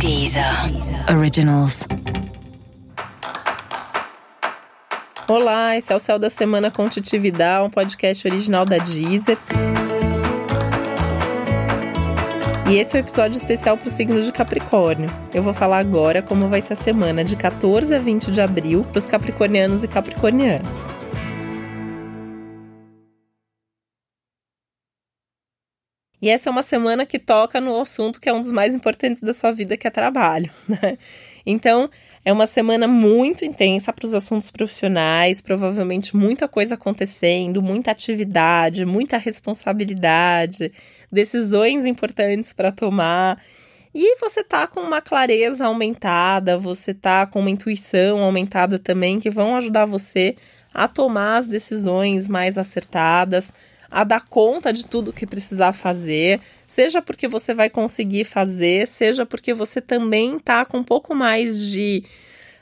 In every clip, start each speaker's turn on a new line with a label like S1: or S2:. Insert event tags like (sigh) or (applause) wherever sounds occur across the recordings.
S1: Deezer Originals.
S2: Olá, esse é o Céu da Semana com Titividade, um podcast original da Deezer. E esse é o um episódio especial para o signo de Capricórnio. Eu vou falar agora como vai ser a semana de 14 a 20 de abril para os capricornianos e capricornianas. E essa é uma semana que toca no assunto que é um dos mais importantes da sua vida, que é trabalho, (laughs) né? Então, é uma semana muito intensa para os assuntos profissionais, provavelmente muita coisa acontecendo, muita atividade, muita responsabilidade, decisões importantes para tomar. E você tá com uma clareza aumentada, você tá com uma intuição aumentada também que vão ajudar você a tomar as decisões mais acertadas, a dar conta de tudo que precisar fazer, seja porque você vai conseguir fazer, seja porque você também tá com um pouco mais de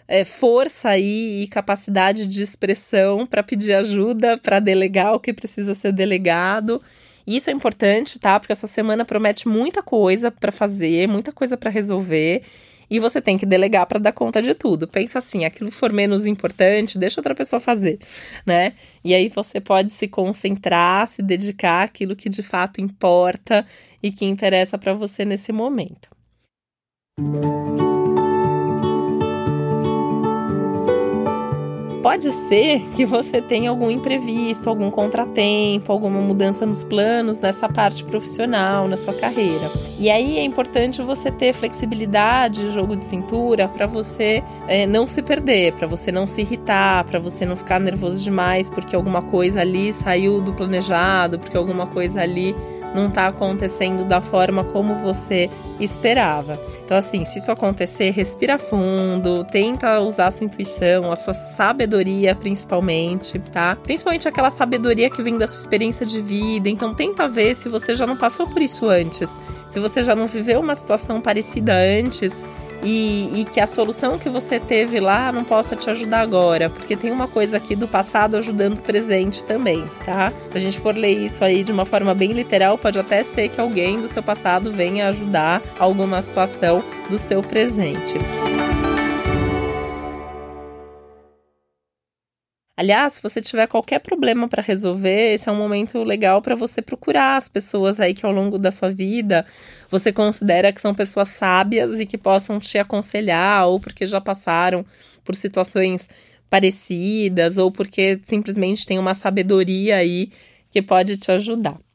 S2: é, força aí e capacidade de expressão para pedir ajuda, para delegar o que precisa ser delegado. Isso é importante, tá? Porque essa semana promete muita coisa para fazer, muita coisa para resolver e você tem que delegar para dar conta de tudo. Pensa assim, aquilo for menos importante, deixa outra pessoa fazer, né? E aí você pode se concentrar, se dedicar àquilo que de fato importa e que interessa para você nesse momento. Pode ser que você tenha algum imprevisto, algum contratempo, alguma mudança nos planos nessa parte profissional, na sua carreira. E aí é importante você ter flexibilidade, jogo de cintura, para você é, não se perder, para você não se irritar, para você não ficar nervoso demais porque alguma coisa ali saiu do planejado, porque alguma coisa ali não está acontecendo da forma como você esperava. Então, assim, se isso acontecer, respira fundo, tenta usar a sua intuição, a sua sabedoria, principalmente, tá? Principalmente aquela sabedoria que vem da sua experiência de vida. Então, tenta ver se você já não passou por isso antes, se você já não viveu uma situação parecida antes e, e, que a solução que você teve lá não possa te ajudar agora, porque tem uma coisa aqui do passado ajudando o presente também, tá? Se a gente for ler isso aí de uma forma bem literal, pode até ser que alguém do seu passado venha ajudar alguma situação do seu presente. Aliás, se você tiver qualquer problema para resolver, esse é um momento legal para você procurar as pessoas aí que ao longo da sua vida você considera que são pessoas sábias e que possam te aconselhar, ou porque já passaram por situações parecidas, ou porque simplesmente tem uma sabedoria aí que pode te ajudar.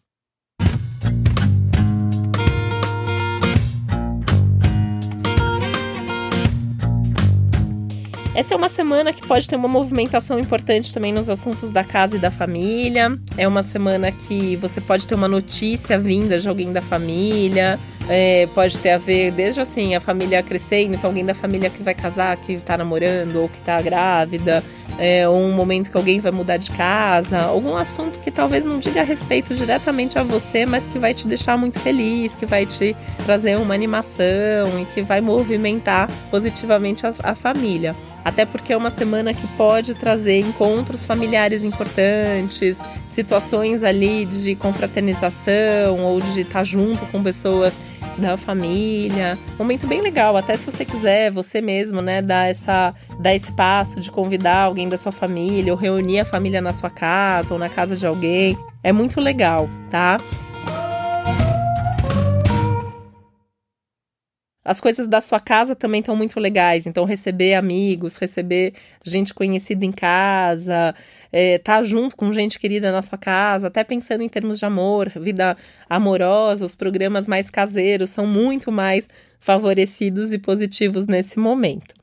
S2: Essa é uma semana que pode ter uma movimentação importante também nos assuntos da casa e da família. É uma semana que você pode ter uma notícia vinda de alguém da família. É, pode ter a ver desde assim, a família crescendo, então alguém da família que vai casar, que tá namorando ou que tá grávida, é, ou um momento que alguém vai mudar de casa, algum assunto que talvez não diga respeito diretamente a você, mas que vai te deixar muito feliz, que vai te trazer uma animação e que vai movimentar positivamente a, a família até porque é uma semana que pode trazer encontros familiares importantes, situações ali de confraternização ou de estar junto com pessoas da família. Momento bem legal, até se você quiser, você mesmo, né, dar essa dar esse passo de convidar alguém da sua família ou reunir a família na sua casa ou na casa de alguém. É muito legal, tá? As coisas da sua casa também estão muito legais. Então, receber amigos, receber gente conhecida em casa, é, tá junto com gente querida na sua casa, até pensando em termos de amor, vida amorosa, os programas mais caseiros são muito mais favorecidos e positivos nesse momento.